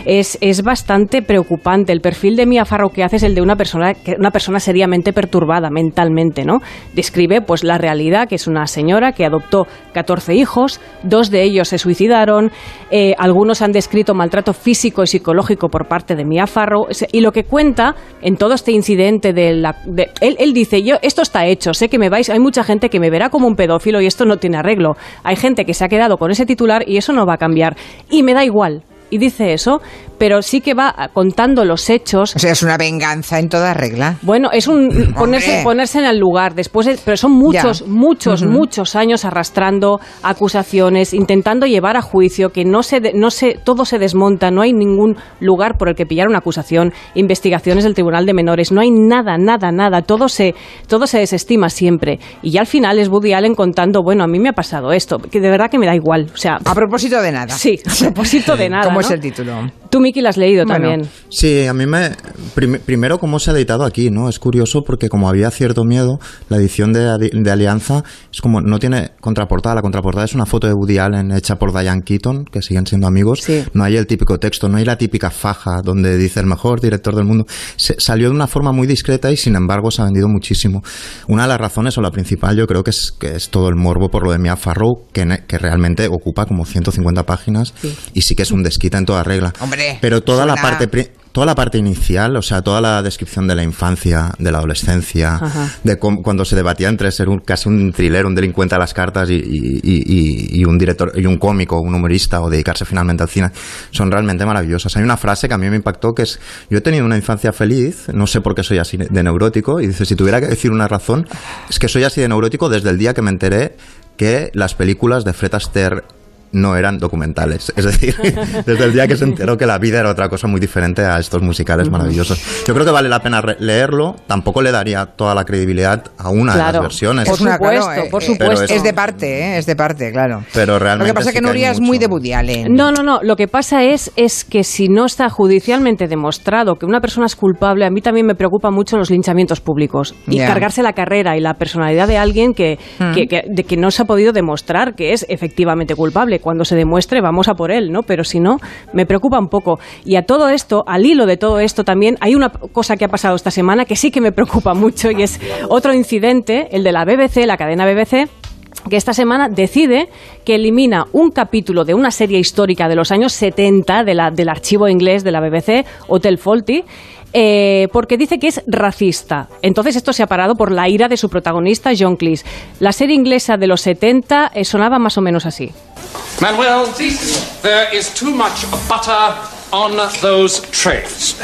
es, es bastante preocupante. El perfil de Mia Farrow que hace es el de una persona, que- una persona seriamente perturbada mentalmente, ¿no? Describe pues la realidad, que es una señora que adoptó 14 hijos, dos de ellos se suicidaron, eh, algunos han descrito maltrato físico y psicológico por parte de Mia Farrow, y lo que cuenta en todo este incidente de la... él, él dice, yo, esto está hecho, sé que me vais, hay mucha gente que me verá como un pedófilo y esto no tiene arreglo. Hay gente que se ha quedado con ese titular y eso no va a cambiar. Y me da igual. Y dice eso, pero sí que va contando los hechos. O sea, es una venganza en toda regla. Bueno, es un *clears throat* ponerse, ponerse en el lugar después, de- pero son muchos, Ya. muchos, muchos años arrastrando acusaciones, intentando llevar a juicio que no se, de- no se, todo se desmonta, no hay ningún lugar por el que pillar una acusación, investigaciones del Tribunal de Menores, no hay nada, nada, nada, todo se, todo se desestima siempre. Y ya al final es Woody Allen contando, bueno, a mí me ha pasado esto, que de verdad que me da igual, o sea, A propósito de nada. sí, a propósito de *laughs* nada. ¿Cómo es el título? Tú, Miki, lo has leído Bueno, también. Sí, a mí me... prim- primero, cómo se ha editado aquí, ¿no? Es curioso porque como había cierto miedo, la edición de, de Alianza es como... No tiene contraportada. La contraportada es una foto de Woody Allen hecha por Diane Keaton, que siguen siendo amigos. No hay el típico texto, no hay la típica faja donde dice el mejor director del mundo. Se- salió de una forma muy discreta y sin embargo se ha vendido muchísimo. Una de las razones, o la principal, yo creo que es, que es todo el morbo por lo de Mia Farrow, que, realmente ocupa como 150 páginas y sí que es un desquite en toda regla. Hombre, Pero toda la parte... toda la parte inicial, o sea, toda la descripción de la infancia, de la adolescencia, Ajá. de cómo- cuando se debatía entre ser un, casi un thriller, un delincuente a las cartas y, y- y- y un director y un cómico, un humorista o dedicarse finalmente al cine, son realmente maravillosas. Hay una frase que a mí me impactó que es, yo he tenido una infancia feliz, no sé por qué soy así de neurótico, y dice, si tuviera que decir una razón, es que soy así de neurótico desde el día que me enteré que las películas de Fred Astaire no eran documentales. Es decir, *laughs* desde el día que se enteró que la vida era otra cosa muy diferente a estos musicales maravillosos. Yo creo que vale la pena re- leerlo. Tampoco le daría toda la credibilidad a una de las versiones. Por claro, supuesto, eh, por eh, supuesto. Es de parte, ¿eh? es de parte, claro. Pero Lo realmente que pasa es sí que Nuria es muy de Woody Allen. No, no, no. Lo que pasa es, es que si no está judicialmente demostrado que una persona es culpable, a mí también me preocupan mucho los linchamientos públicos y cargarse la carrera y la personalidad de alguien que, Mm. que- que- de que no se ha podido demostrar que es efectivamente culpable. Cuando se demuestre, vamos a por él, ¿no? Pero si no, me preocupa un poco. Y a todo esto, al hilo de todo esto también, hay una cosa que ha pasado esta semana que sí que me preocupa mucho y es otro incidente, el de la BBC, la cadena BBC que esta semana decide que elimina un capítulo de una serie histórica de los años 70 de la- del archivo inglés de la BBC, Hotel Faulty, eh, porque dice que es racista. Entonces esto se ha parado por la ira de su protagonista, John Cleese. La serie inglesa de los 70 eh, sonaba más o menos así. Manuel, there is too much butter on those trays.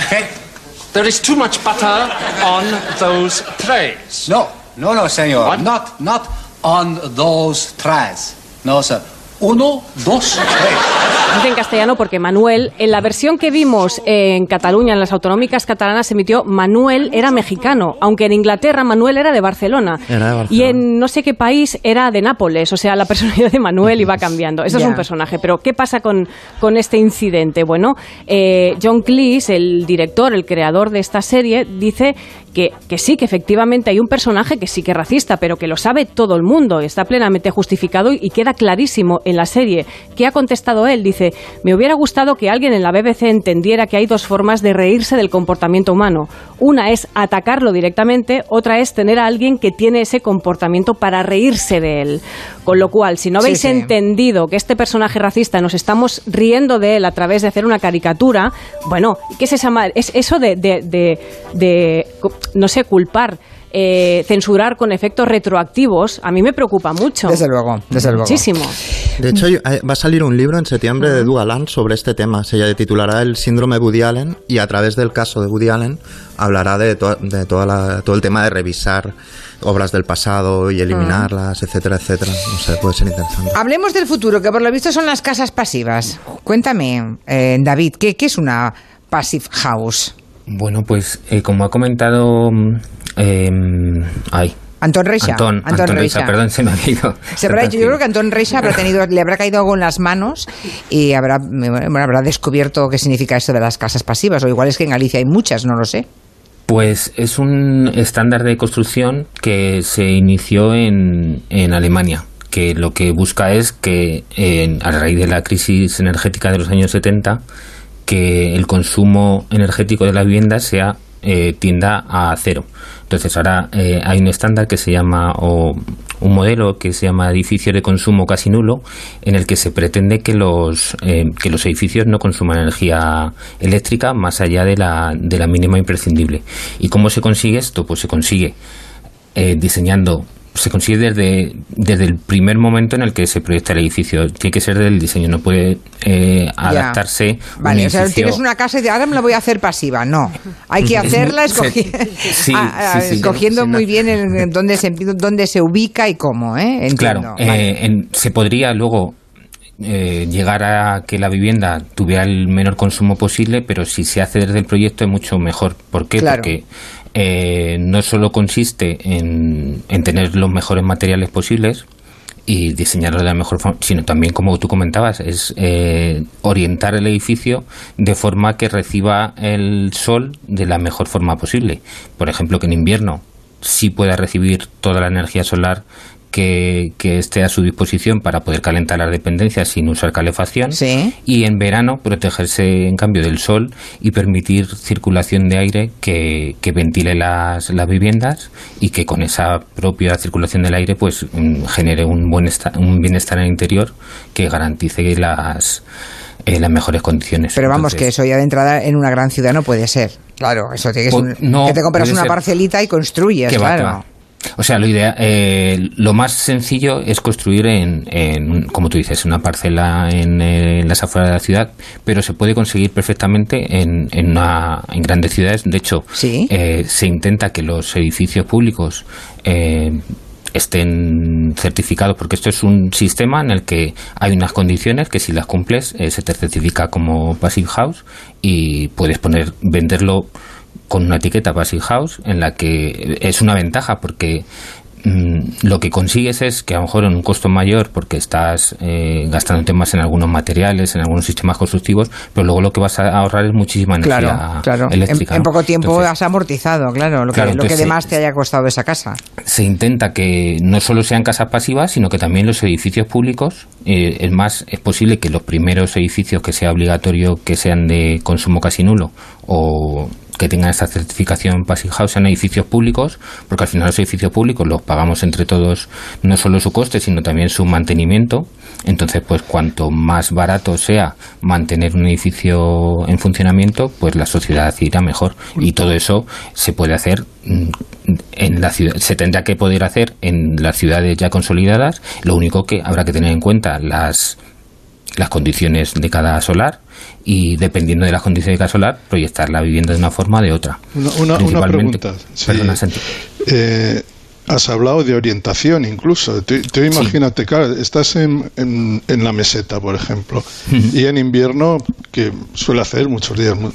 There is too much butter on those trays. No, no, no, señor. Not, not on those trays. No, sir. Uno, dos, tres. Dice en castellano porque Manuel, en la versión que vimos en Cataluña, en las autonómicas catalanas, se emitió Manuel era mexicano, aunque en Inglaterra Manuel era de Barcelona. Era de Barcelona. Y en no sé qué país era de Nápoles, o sea, la personalidad de Manuel iba cambiando. Eso es un personaje. Pero, ¿qué pasa con, con este incidente? Bueno, eh, John Cleese, el director, el creador de esta serie, dice que, que sí, que efectivamente hay un personaje que sí que es racista, pero que lo sabe todo el mundo, está plenamente justificado y, queda clarísimo en la serie. ¿Qué ha contestado él? Dice, me hubiera gustado que alguien en la BBC entendiera que hay dos formas de reírse del comportamiento humano. Una es atacarlo directamente, otra es tener a alguien que tiene ese comportamiento para reírse de él. Con lo cual, si no habéis sí. entendido que este personaje racista nos estamos riendo de él a través de hacer una caricatura, bueno, ¿qué es esa es eso de, de, de- de, no sé, culpar, eh, censurar con efectos retroactivos? A mí me preocupa mucho. Desde luego, desde luego. Muchísimo. De hecho, va a salir un libro en septiembre de Doug Allen sobre este tema. Se titulará El síndrome de Woody Allen y a través del caso de Woody Allen hablará de, to- de toda la- todo el tema de revisar obras del pasado y eliminarlas, etcétera, etcétera. No sé, puede ser interesante. Hablemos del futuro, que por lo visto son las casas pasivas. Cuéntame, eh, David, ¿qué, qué es una passive house? Bueno, pues eh, como ha comentado... em, ay, Antón Reixa. Antón, Antón Antón Reixa, Reixa. perdón, se me ha ido. Se habrá hecho, yo creo que Antón Reixa habrá tenido, le habrá caído algo en las manos y habrá, bueno, habrá descubierto qué significa esto de las casas pasivas. O igual es que en Galicia hay muchas, no lo sé. Pues es un estándar de construcción que se inició en, en Alemania, que lo que busca es que eh, a raíz de la crisis energética de los años 70, que el consumo energético de la vivienda sea eh, tienda a cero. Entonces ahora eh, hay un estándar que se llama o un modelo que se llama edificio de consumo casi nulo, en el que se pretende que los eh, que los edificios no consuman energía eléctrica más allá de la de la mínima imprescindible. ¿Y cómo se consigue esto? Pues se consigue eh, diseñando se consigue desde, desde el primer momento en el que se proyecta el edificio. Tiene que ser del diseño, no puede eh, adaptarse. un Vale, o sea, tienes una casa y de ahora me la voy a hacer pasiva. No, hay que *laughs* hacerla se- escogi- *laughs* sí, sí, sí. escogiendo muy bien el- dónde, se, dónde se ubica y cómo, ¿eh? Entiendo. Claro, eh, en- se podría luego eh, llegar a que la vivienda tuviera el menor consumo posible, pero si se hace desde el proyecto es mucho mejor. ¿Por qué? Claro. Porque eh, no solo consiste en, en tener los mejores materiales posibles y diseñarlo de la mejor forma, sino también, como tú comentabas, es eh, orientar el edificio de forma que reciba el sol de la mejor forma posible. Por ejemplo, que en invierno sí pueda recibir toda la energía solar que, que esté a su disposición para poder calentar las dependencias sin usar calefacción y en verano protegerse en cambio del sol y permitir circulación de aire que, que ventile las, las viviendas y que con esa propia circulación del aire pues mm, genere un buen un bienestar en el interior que garantice las eh, las mejores condiciones. Pero vamos, que eso ya de entrada en una gran ciudad no puede ser. Claro, eso tiene que ser. Pues, no, que te compras una ser. parcelita y construyes, claro. va. O sea, lo, idea, eh, lo más sencillo es construir en, en, como tú dices, una parcela en, eh, en las afueras de la ciudad, pero se puede conseguir perfectamente en, en, una, en grandes ciudades. De hecho, eh, se intenta que los edificios públicos eh, estén certificados, porque esto es un sistema en el que hay unas condiciones que si las cumples eh, se te certifica como Passive House y puedes poner venderlo con una etiqueta Passive House en la que es una ventaja porque mm, lo que consigues es que a lo mejor en un costo mayor porque estás eh, gastándote más en algunos materiales, en algunos sistemas constructivos, pero luego lo que vas a ahorrar es muchísima energía Claro, claro. En, eléctrica. en poco tiempo Entonces, has amortizado, claro, lo que, lo que te haya costado esa casa. se intenta que no solo sean casas pasivas, sino que también los edificios públicos, eh, es más, es posible que los primeros edificios que sea obligatorio que sean de consumo casi nulo o que tengan esta certificación Passive House sean edificios públicos, porque al final los edificios públicos los pagamos entre todos no solo su coste, sino también su mantenimiento. Entonces, pues cuanto más barato sea mantener un edificio en funcionamiento, pues la sociedad irá mejor. Y todo eso se puede hacer mm, en la ciudad, se tendrá que poder hacer en las ciudades ya consolidadas. Lo único que habrá que tener en cuenta las las condiciones de cada solar y dependiendo de las condiciones de cada solar proyectar la vivienda de una forma o de otra. Una, una- pregunta. Sí. Perdona. Eh, has hablado de orientación incluso. Tú, tú imagínate, claro, estás en, en- en la meseta, por ejemplo, y en invierno, que suele hacer muchos días, mu-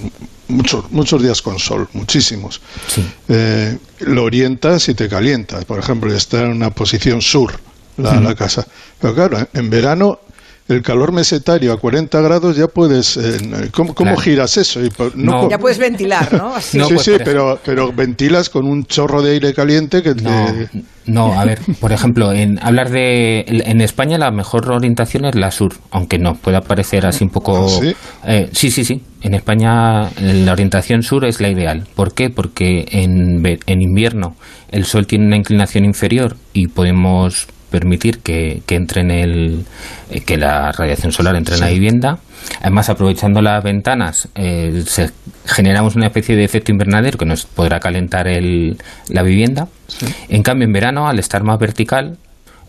muchos, muchos días con sol, muchísimos, eh, lo orientas y te calientas. Por ejemplo, está en una posición sur la casa. Pero claro, en verano... El calor mesetario a 40 grados ya puedes... eh, ¿Cómo, cómo Claro. giras eso? Y no No. co- Ya puedes ventilar, ¿no? Así. sí, pues, sí, pero, pero ventilas con un chorro de aire caliente que te... No, a ver, por ejemplo, en hablar de en España la mejor orientación es la sur, aunque no pueda parecer así un poco. ¿Ah, sí? Eh, sí, sí, sí. En España eh, la orientación sur es la ideal. ¿Por qué? Porque en, ve- en invierno el sol tiene una inclinación inferior y podemos permitir que, que entre en el eh, que la radiación solar entre en la vivienda. Además aprovechando las ventanas eh, se- generamos una especie de efecto invernadero que nos podrá calentar el, la vivienda. En cambio en verano al estar más vertical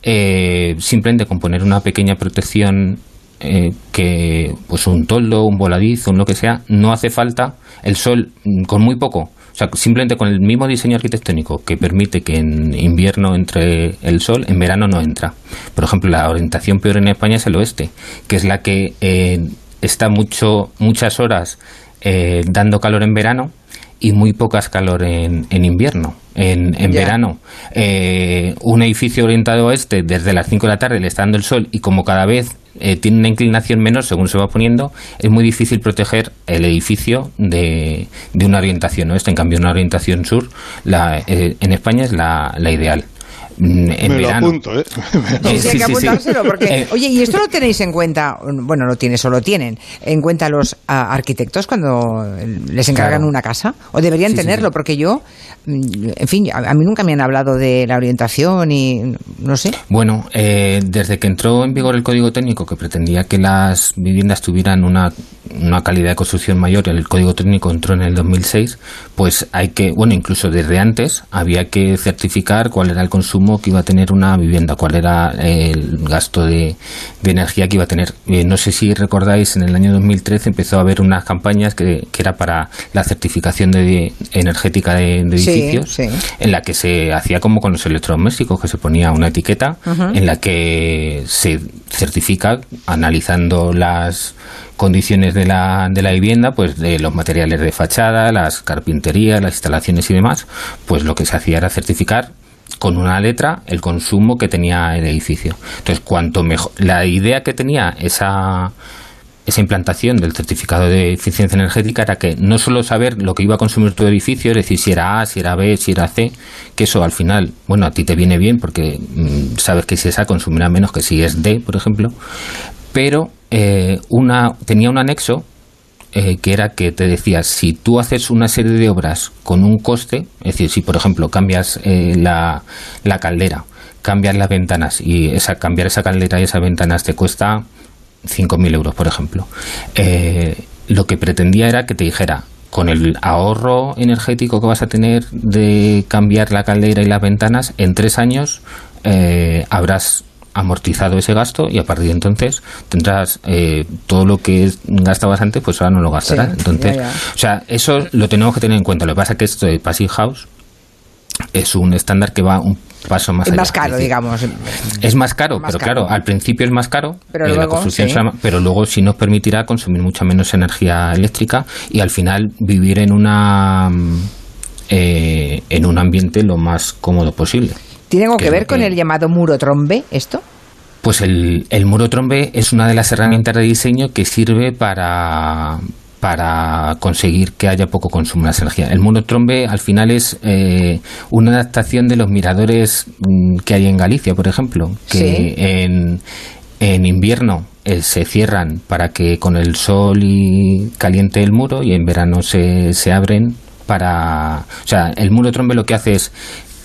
eh, simplemente con poner una pequeña protección eh, que pues un toldo, un voladizo, un lo que sea, no hace falta. El sol mm, con muy poco. Sea, simplemente con el mismo diseño arquitectónico que permite que en invierno entre el sol, en verano no entra. Por ejemplo, la orientación peor en España es el oeste, que es la que eh, está mucho, muchas horas eh, dando calor en verano y muy pocas calor en, en invierno. En, en verano, eh, un edificio orientado oeste desde las 5 de la tarde le está dando el sol y como cada vez eh, tiene una inclinación menor según se va poniendo, es muy difícil proteger el edificio de, de una orientación oeste. En cambio, una orientación sur la, eh, en España es la, la ideal. En Me lo verano. apunto, ¿eh? *laughs* Sí, sí, hay que sí, sí, sí. apuntárselo, porque, Eh, oye, ¿y esto lo tenéis en cuenta? Bueno, lo tienes o lo tienen en cuenta los ah, arquitectos cuando les encargan Claro. una casa? ¿O deberían Sí, tenerlo? sí. Porque yo, mm, en fin, a, a mí nunca me han hablado de la orientación y no sé. Bueno, eh, desde que entró en vigor el Código Técnico que pretendía que las viviendas tuvieran una, una calidad de construcción mayor, el Código Técnico entró en el 2006, pues hay que, bueno, incluso desde antes había que certificar cuál era el consumo que iba a tener una vivienda, cuál era el gasto de, de energía que iba a tener. Eh, no sé si recordáis, en el año 2013 empezó a haber unas campañas que, que era para la certificación de, energética de, de edificios sí. en la que se hacía como con los electrodomésticos, que se ponía una etiqueta en la que se certifica analizando las condiciones de la, de la vivienda, pues de los materiales de fachada, las carpinterías, las instalaciones y demás, pues lo que se hacía era certificar con una letra el consumo que tenía el edificio. Entonces, cuanto mejor la idea que tenía esa esa implantación del certificado de eficiencia energética era que no solo saber lo que iba a consumir tu edificio, es decir, si era A, si era B, si era C, que eso al final, bueno, a ti te viene bien porque mm, sabes que si es A consumirá menos que si es D, por ejemplo, pero eh, una, tenía un anexo eh, que era que te decía, si tú haces una serie de obras con un coste, es decir, si por ejemplo cambias eh, la, la caldera, cambias las ventanas y esa, cambiar esa caldera y esas ventanas te cuesta 5.000 euros, por ejemplo. Eh, lo que pretendía era que te dijera, con el ahorro energético que vas a tener de cambiar la caldera y las ventanas, en tres años eh, habrás amortizado ese gasto y a partir de entonces tendrás eh, todo lo que gastabas antes, pues ahora no lo gastarás. entonces, o sea, eso lo tenemos que tener en cuenta. Lo que pasa es que esto de Passive House es un estándar que va un paso más es allá. más caro, digamos. Es más caro, pero claro, al principio es más caro, Pero eh, la luego, construcción sí. será pero luego sí nos permitirá consumir mucha menos energía eléctrica y al final vivir en una mm, eh, en un ambiente lo más cómodo posible. ¿Tiene algo que ver con que- el llamado muro trombe, esto? Pues el, el muro trombe es una de las herramientas de diseño que sirve para, para conseguir que haya poco consumo de energía. El muro trombe al final es eh, una adaptación de los miradores mm, que hay en Galicia, por ejemplo, que Sí. en, en invierno eh, se cierran para que con el sol y caliente el muro y en verano se, se abren para... O sea, el muro trombe lo que hace es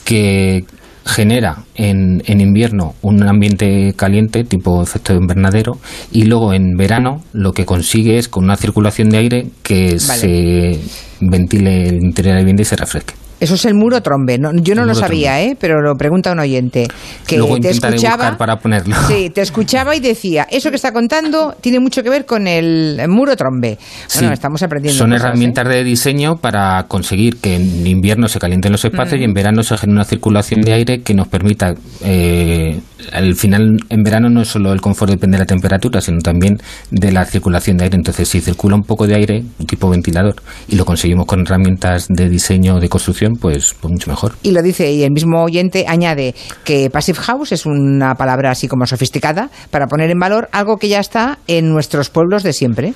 que genera en, en invierno un ambiente caliente tipo efecto de invernadero y luego en verano lo que consigue es con una circulación de aire que se ventile el interior de la vivienda y se refresque. Eso es el muro trombe. No, yo no lo sabía, ¿eh? pero lo pregunta un oyente. Que luego te escuchaba. buscar para ponerlo. Sí, te escuchaba y decía, eso que está contando tiene mucho que ver con el muro trombe. Bueno, Sí, estamos aprendiendo. Son cosas, ¿eh? herramientas de diseño para conseguir que en invierno se calienten los espacios Mm. y en verano se genere una circulación de aire que nos permita, eh, al final en verano no es solo el confort depende de la temperatura, sino también de la circulación de aire. Entonces, si circula un poco de aire, tipo ventilador, y lo conseguimos con herramientas de diseño de construcción, pues, pues mucho mejor. Y lo dice, y el mismo oyente añade que Passive House es una palabra así como sofisticada para poner en valor algo que ya está en nuestros pueblos de siempre.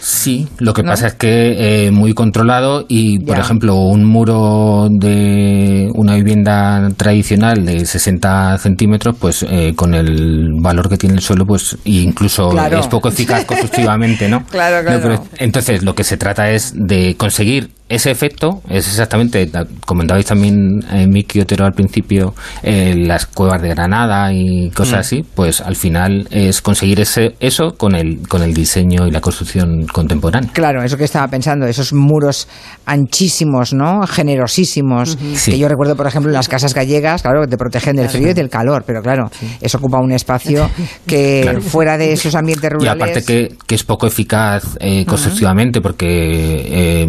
Sí, lo que ¿No? pasa es que eh, muy controlado y, por Ya. ejemplo, un muro de una vivienda tradicional de 60 centímetros, pues eh, con el valor que tiene el suelo, pues incluso Claro. es poco eficaz *laughs* constructivamente, ¿no? Claro, No, claro. pero- entonces, lo que se trata es de conseguir ese efecto, es exactamente, ta- comentabais también eh, Miki Otero al principio, eh, las cuevas de Granada y cosas Mm. así, pues al final es conseguir ese, eso con el, con el diseño y la construcción contemporánea. Claro, eso que estaba pensando, esos muros anchísimos, ¿no? Generosísimos. Sí. Que yo recuerdo, por ejemplo, en las casas gallegas, claro, que te protegen del frío y del calor, pero claro, eso ocupa un espacio que *laughs* Claro. fuera de esos ambientes Y rurales. aparte que, que es poco eficaz eh, constructivamente porque eh,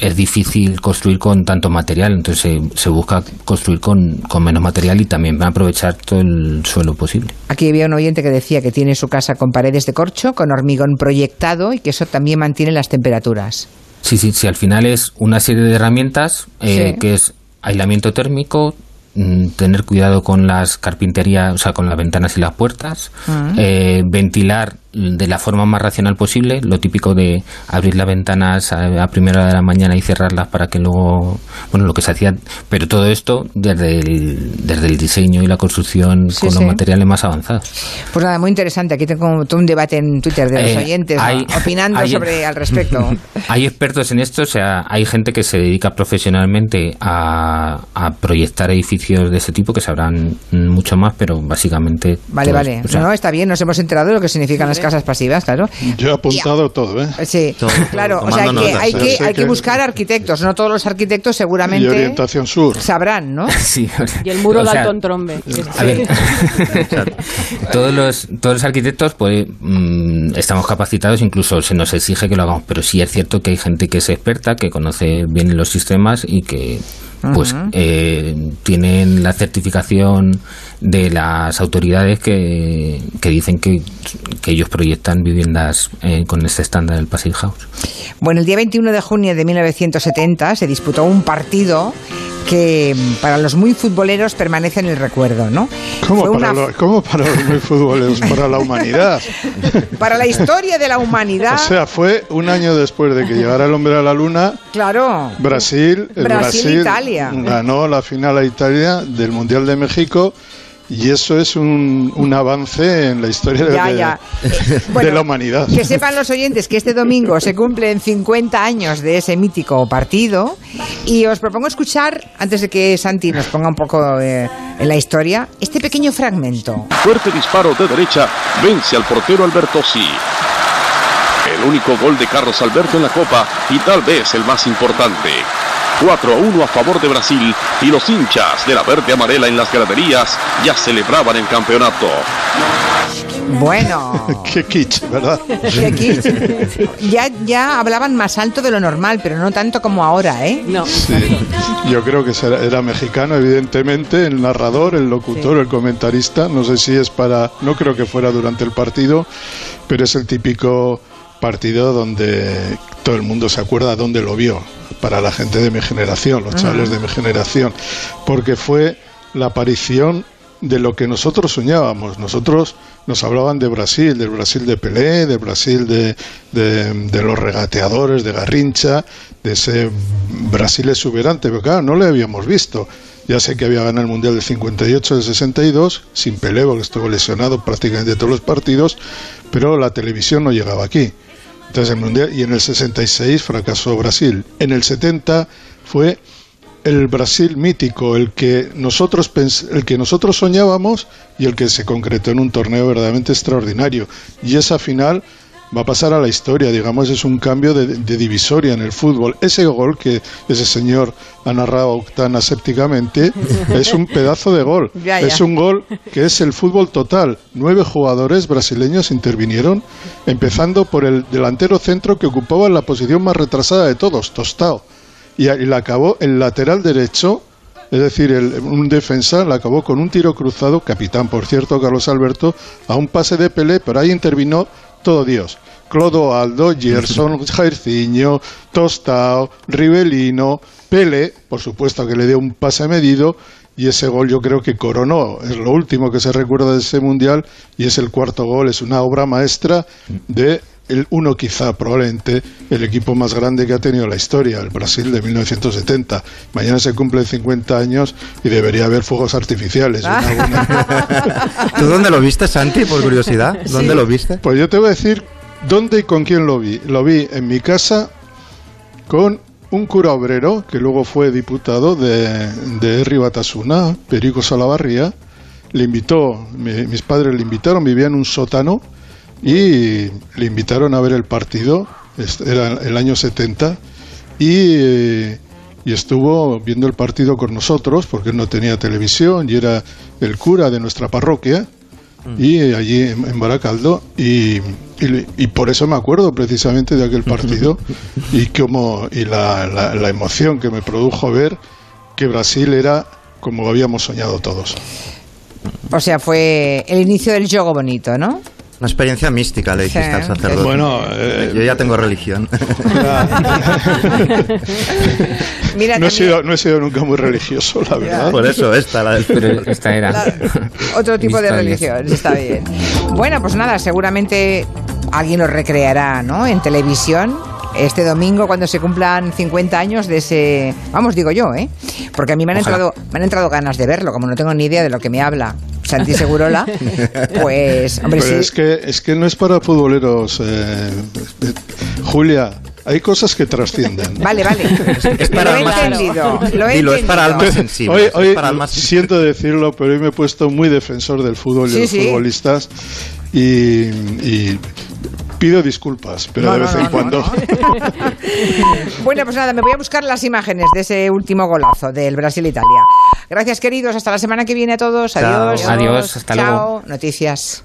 es difícil construir con tanto material, entonces se, se busca construir con, con menos material y también aprovechar todo el suelo posible. Aquí había un oyente que decía que tiene su casa con paredes de corcho, con hormigón proyectado y que eso también mantiene las temperaturas. Sí, sí, sí, al final es una serie de herramientas eh, Sí. que es aislamiento térmico, mm, tener cuidado con las carpinterías, o sea, con las ventanas y las puertas, Mm. eh, ventilar de la forma más racional posible, lo típico de abrir las ventanas a, a primera hora de la mañana y cerrarlas para que luego, bueno, lo que se hacía, pero todo esto desde el, desde el diseño y la construcción Sí, con sí. los materiales más avanzados. Pues nada, muy interesante. Aquí tengo todo un debate en Twitter de los Eh, oyentes opinando hay- sobre al respecto. *laughs* Hay expertos en esto, o sea, hay gente que se dedica profesionalmente a, a proyectar edificios de ese tipo, que sabrán mucho más, pero básicamente... Vale, todos, vale. o sea, no, está bien, nos hemos enterado de lo que significan las casas pasivas, claro. Yo he apuntado todo, ¿eh? Sí, claro, o sea, que, hay que, hay que buscar arquitectos, no todos los arquitectos Y seguramente orientación sur. sabrán, ¿no? *laughs* Sí, o sea, Y el muro o sea, Dalton Trombe. A ver, *laughs* todos los todos los arquitectos pues mm, estamos capacitados, incluso se nos exige que lo hagamos, pero sí es cierto que hay gente que es experta, que conoce bien los sistemas y que pues eh, tienen la certificación de las autoridades que, que dicen que, que ellos proyectan viviendas eh, con este estándar del Passive House. Bueno, el día 21 de junio de 1970 se disputó un partido que para los muy futboleros permanece en el recuerdo, ¿no? ¿Cómo para, una- lo- cómo para los muy futboleros? Para la humanidad. *laughs* para la historia de la humanidad. O sea, fue un año después de que llegara el hombre a la luna. claro. Brasil, Brasil, Brasil, Italia. ganó la final a Italia del Mundial de México Y eso es un, un avance en la historia de, Ya, de- ya. de Bueno, la humanidad. Que sepan los oyentes que este domingo se cumplen 50 años de ese mítico partido y os propongo escuchar, antes de que Santi nos ponga un poco eh, en la historia, este pequeño fragmento. Fuerte disparo de derecha, vence al portero Albertosi. El único gol de Carlos Alberto en la Copa y tal vez el más importante. 4 a 1 a favor de Brasil y los hinchas de la verde amarela en las graderías ya celebraban el campeonato. Bueno. *laughs* Qué kitsch, ¿verdad? Qué kitsch. Ya, ya hablaban más alto de lo normal, pero no tanto como ahora, ¿eh? No. Sí. Yo creo que era mexicano, evidentemente, el narrador, el locutor, el comentarista. No sé si es para. No creo que fuera durante el partido, pero es el típico partido donde todo el mundo se acuerda dónde lo vio. Para la gente de mi generación, los chavales de mi generación. Porque fue la aparición de lo que nosotros soñábamos. Nosotros nos hablaban de Brasil, del Brasil de Pelé, del Brasil de, de, de los regateadores, de Garrincha, de ese Brasil exuberante, pero claro, no le habíamos visto. Ya sé que había ganado el Mundial del 58, del 62, sin Pelé, porque estuvo lesionado prácticamente todos los partidos, pero la televisión no llegaba aquí. Entonces el Mundial, y en el 66 fracasó Brasil. En el 70 fue el Brasil mítico, el que nosotros el que nosotros soñábamos y el que se concretó en un torneo verdaderamente extraordinario. Y esa final va a pasar a la historia, digamos, es un cambio de, de divisoria en el fútbol. Ese gol que ese señor ha narrado tan asépticamente *laughs* es un pedazo de gol. Ya, ya. Es un gol que es el fútbol total. Nueve jugadores brasileños intervinieron, empezando por el delantero centro que ocupaba la posición más retrasada de todos, Tostao. Y, y la acabó el lateral derecho, es decir, el- un defensa, la acabó con un tiro cruzado, capitán, por cierto, Carlos Alberto, a un pase de Pelé, pero ahí intervino todo Dios. Clodoaldo, Gerson, *laughs* Jairzinho, Tostao, Rivelino, Pele, por supuesto que le dio un pase medido, y ese gol yo creo que coronó, es lo último que se recuerda de ese mundial, y es el cuarto gol, es una obra maestra de el uno quizá probablemente el equipo más grande que ha tenido la historia, el Brasil de 1970. Mañana se cumplen 50 años y debería haber fuegos artificiales. Una buena- *laughs* ¿Tú dónde lo viste, Santi, por curiosidad? ¿Dónde Sí. lo viste? Pues yo te voy a decir dónde y con quién lo vi. Lo vi en mi casa con un cura obrero que luego fue diputado de, de Herri Batasuna, Perico Salavarría. Le invitó, mi- mis padres le invitaron, vivía en un sótano y le invitaron a ver el partido. Era el año 70 y, y estuvo viendo el partido con nosotros porque él no tenía televisión y era el cura de nuestra parroquia y eh, allí en, en Baracaldo y, y, y por eso me acuerdo precisamente de aquel partido *laughs* y como y la, la- la emoción que me produjo ver que Brasil era como habíamos soñado todos. O sea, fue el inicio del juego bonito, ¿no? Una experiencia mística, le dijiste Sí. al sacerdote. Bueno, eh, yo ya tengo religión. *laughs* Mira, no, he sido, no he sido nunca muy religioso, la verdad. Por eso, esta, la del Pero esta era. Otro tipo de religión, está bien. Bueno, pues nada, seguramente alguien lo recreará, ¿no? En televisión. Este domingo, cuando se cumplan 50 años de ese. Vamos, digo yo, ¿eh? Porque a mí me han, Ojalá. entrado, me han entrado ganas de verlo, como no tengo ni idea de lo que me habla Santi Segurola. *laughs* Pues, hombre, Pero sí. es que es que no es para futboleros, eh, eh, Julia. Hay cosas que trascienden. Vale, vale. para lo he almas entendido. Lo he Dilo, es para almas sensibles. Hoy, es hoy para almas siento decirlo, pero hoy me he puesto muy defensor del fútbol y Sí, de los sí. futbolistas y, y pido disculpas, pero No, de vez no, en no, cuando. *laughs* Bueno, pues nada, me voy a buscar las imágenes de ese último golazo del Brasil-Italia. Gracias, queridos. Hasta la semana que viene a todos. Chao. Adiós. Adiós, hasta Chao. luego. Noticias.